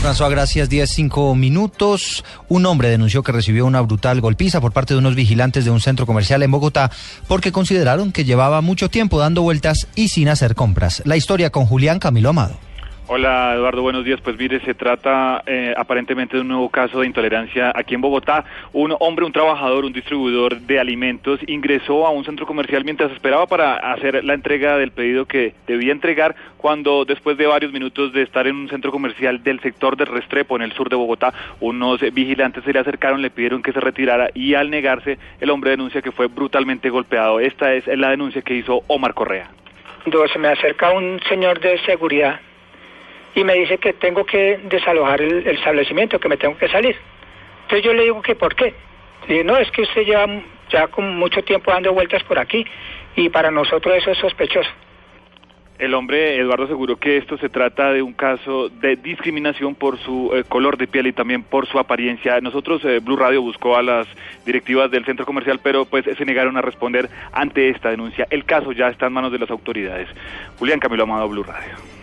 François, gracias. 10, 5 minutos. Un hombre denunció que recibió una brutal golpiza por parte de unos vigilantes de un centro comercial en Bogotá porque consideraron que llevaba mucho tiempo dando vueltas y sin hacer compras. La historia con Julián Camilo Amado. Hola Eduardo, buenos días. Pues mire, se trata eh, aparentemente de un nuevo caso de intolerancia aquí en Bogotá. Un hombre, un trabajador, un distribuidor de alimentos ingresó a un centro comercial mientras esperaba para hacer la entrega del pedido que debía entregar cuando después de varios minutos de estar en un centro comercial del sector del Restrepo en el sur de Bogotá, unos vigilantes se le acercaron, le pidieron que se retirara y al negarse el hombre denuncia que fue brutalmente golpeado. Esta es la denuncia que hizo Omar Correa. Se me acerca un señor de seguridad y me dice que tengo que desalojar el, establecimiento, que me tengo que salir. Entonces yo le digo que por qué. Le no, es que usted lleva ya con mucho tiempo dando vueltas por aquí y para nosotros eso es sospechoso. El hombre, Eduardo, aseguró que esto se trata de un caso de discriminación por su eh, color de piel y también por su apariencia. Nosotros, eh, Blue Radio, buscó a las directivas del centro comercial, pero pues se negaron a responder ante esta denuncia. El caso ya está en manos de las autoridades. Julián Camilo Amado, Blue Radio.